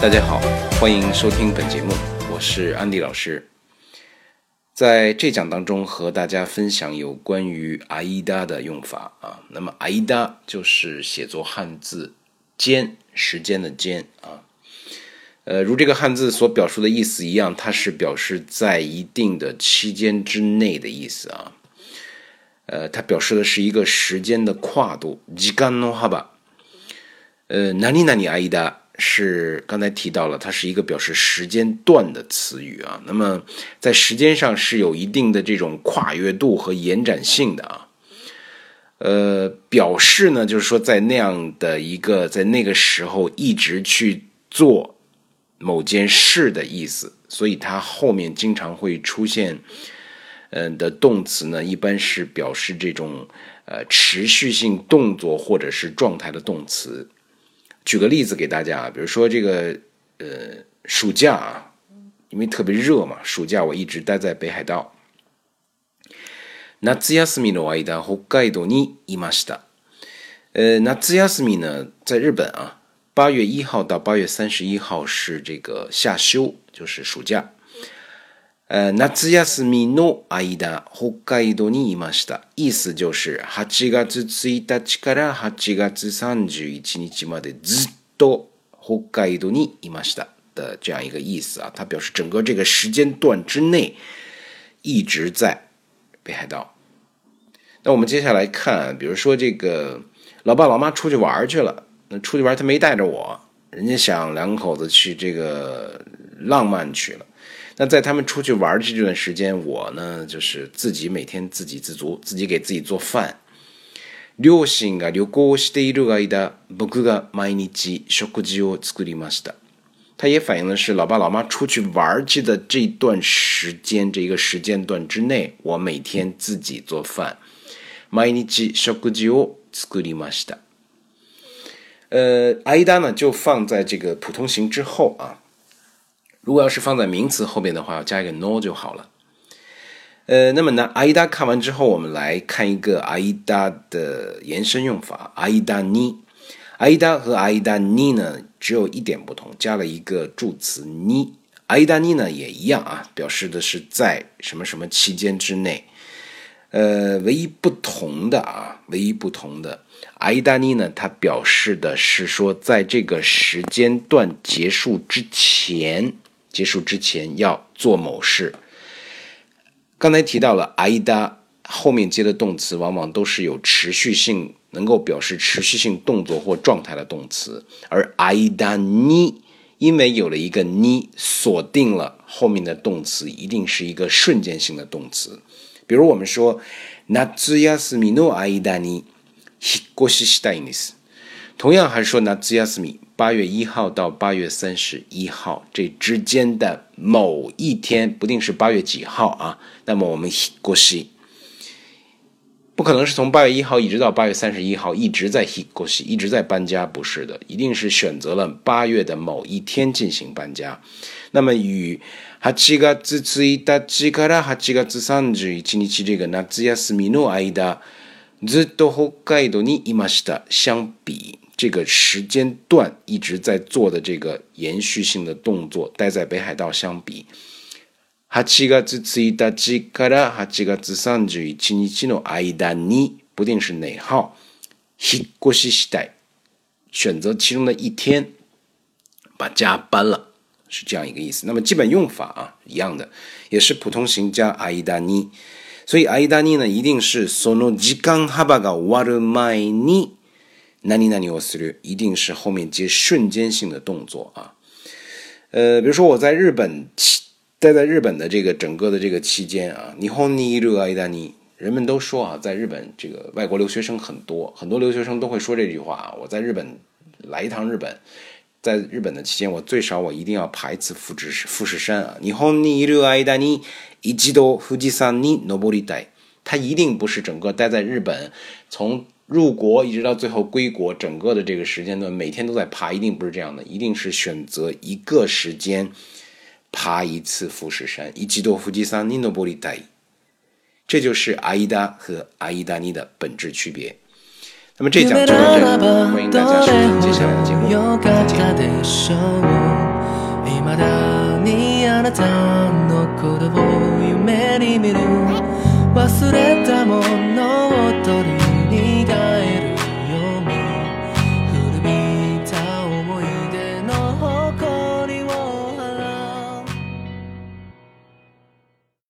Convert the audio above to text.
大家好，欢迎收听本节目，我是安迪老师。在这讲当中和大家分享有关于“阿依达”的用法啊。那么“阿依达”就是写作汉字“间”时间的“间”啊。呃，如这个汉字所表述的意思一样，它是表示在一定的期间之内的意思啊。呃，它表示的是一个时间的跨度，時間の幅。呃，何に何阿依达。是刚才提到了，它是一个表示时间段的词语啊。那么在时间上是有一定的这种跨越度和延展性的啊。呃，表示呢，就是说在那样的一个在那个时候一直去做某件事的意思。所以它后面经常会出现嗯的动词呢，一般是表示这种呃持续性动作或者是状态的动词。举个例子给大家啊，比如说这个，呃，暑假啊，因为特别热嘛，暑假我一直待在北海道。夏休みの間、北海道にいました。呃，夏休み呢，在日本啊，八月一号到八月三十一号是这个夏休，就是暑假。夏休みの間、北海道にいました。意思就是8月1日から8月三1日までずっと北海道にいました的这样一个意思啊，它表示整个这个时间段之内一直在北海道。那我们接下来看，比如说这个老爸老妈出去玩去了，那出去玩他没带着我，人家想两口子去这个浪漫去了。那在他们出去玩的这段时间，我呢就是自己每天自给自足，自己给自己做饭。他也反映的是老爸老妈出去玩去的这段时间，这个时间段之内，我每天自己做饭。呃，阿伊达呢就放在这个普通型之后啊。如果要是放在名词后边的话，要加一个 no 就好了。呃，那么呢，阿依达看完之后，我们来看一个阿依达的延伸用法。阿依达尼，阿依达和阿依达妮呢，只有一点不同，加了一个助词尼。阿依达妮呢也一样啊，表示的是在什么什么期间之内。呃，唯一不同的啊，唯一不同的，阿依达妮呢，它表示的是说在这个时间段结束之前。结束之前要做某事。刚才提到了 i d a 后面接的动词往往都是有持续性，能够表示持续性动作或状态的动词，而 i d a ni” 因为有了一个 “ni”，锁定了后面的动词一定是一个瞬间性的动词。比如我们说 “natsu yasumi no aida ni h i k o s h i s i t a n d s 同样还是说 “natsu m i 八月一号到八月三十一号这之间的某一天，不定是八月几号啊？那么我们过西，不可能是从八月一号一直到八月三十一号一直在过西，一直在搬家，不是的，一定是选择了八月的某一天进行搬家。那么与八月一日から八月三十一日这个夏休みの間ずっと北海道にいました相比。这个时间段一直在做的这个延续性的动作，待在北海道相比，八月十日から八月三十一日の間に，不定式内号，引っ越ししたい，选择其中的一天，把家搬了，是这样一个意思。那么基本用法啊，一样的，也是普通型加間に，所以間に呢，一定是その時間幅が終わる前に。哪里哪里，我思虑一定是后面接瞬间性的动作啊。呃，比如说我在日本待在日本的这个整个的这个期间啊，日本にいる間に，人们都说啊，在日本这个外国留学生很多，很多留学生都会说这句话啊。我在日本来一趟日本，在日本的期间，我最少我一定要爬一次富士富士山啊。日本にいる間に一度富士山，に登りたい。他一定不是整个待在日本，从入国一直到最后归国，整个的这个时间段每天都在爬，一定不是这样的，一定是选择一个时间爬一次富士山。一季度富士山，尼诺玻璃带，这就是阿依达和阿依达尼的本质区别。那么这讲就到这里，欢迎大家收听接下来的节目，再见。忘れたものを取り